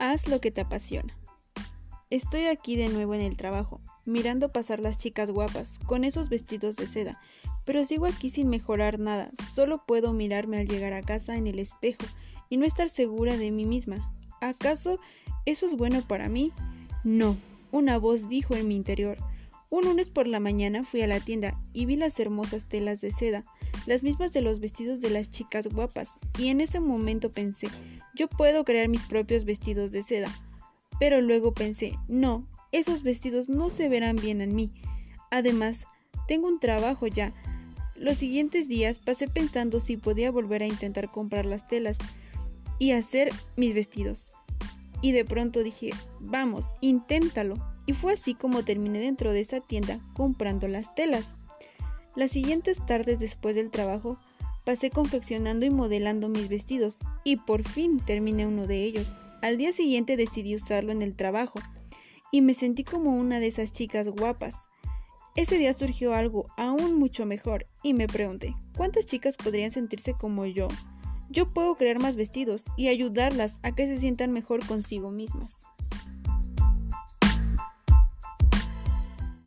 Haz lo que te apasiona. Estoy aquí de nuevo en el trabajo, mirando pasar las chicas guapas, con esos vestidos de seda, pero sigo aquí sin mejorar nada, solo puedo mirarme al llegar a casa en el espejo y no estar segura de mí misma. ¿Acaso eso es bueno para mí? No, una voz dijo en mi interior. Un lunes por la mañana fui a la tienda y vi las hermosas telas de seda, las mismas de los vestidos de las chicas guapas, y en ese momento pensé, yo puedo crear mis propios vestidos de seda. Pero luego pensé, no, esos vestidos no se verán bien en mí. Además, tengo un trabajo ya. Los siguientes días pasé pensando si podía volver a intentar comprar las telas y hacer mis vestidos. Y de pronto dije, vamos, inténtalo. Y fue así como terminé dentro de esa tienda comprando las telas. Las siguientes tardes después del trabajo, pasé confeccionando y modelando mis vestidos y por fin terminé uno de ellos. Al día siguiente decidí usarlo en el trabajo y me sentí como una de esas chicas guapas. Ese día surgió algo aún mucho mejor y me pregunté, ¿cuántas chicas podrían sentirse como yo? Yo puedo crear más vestidos y ayudarlas a que se sientan mejor consigo mismas.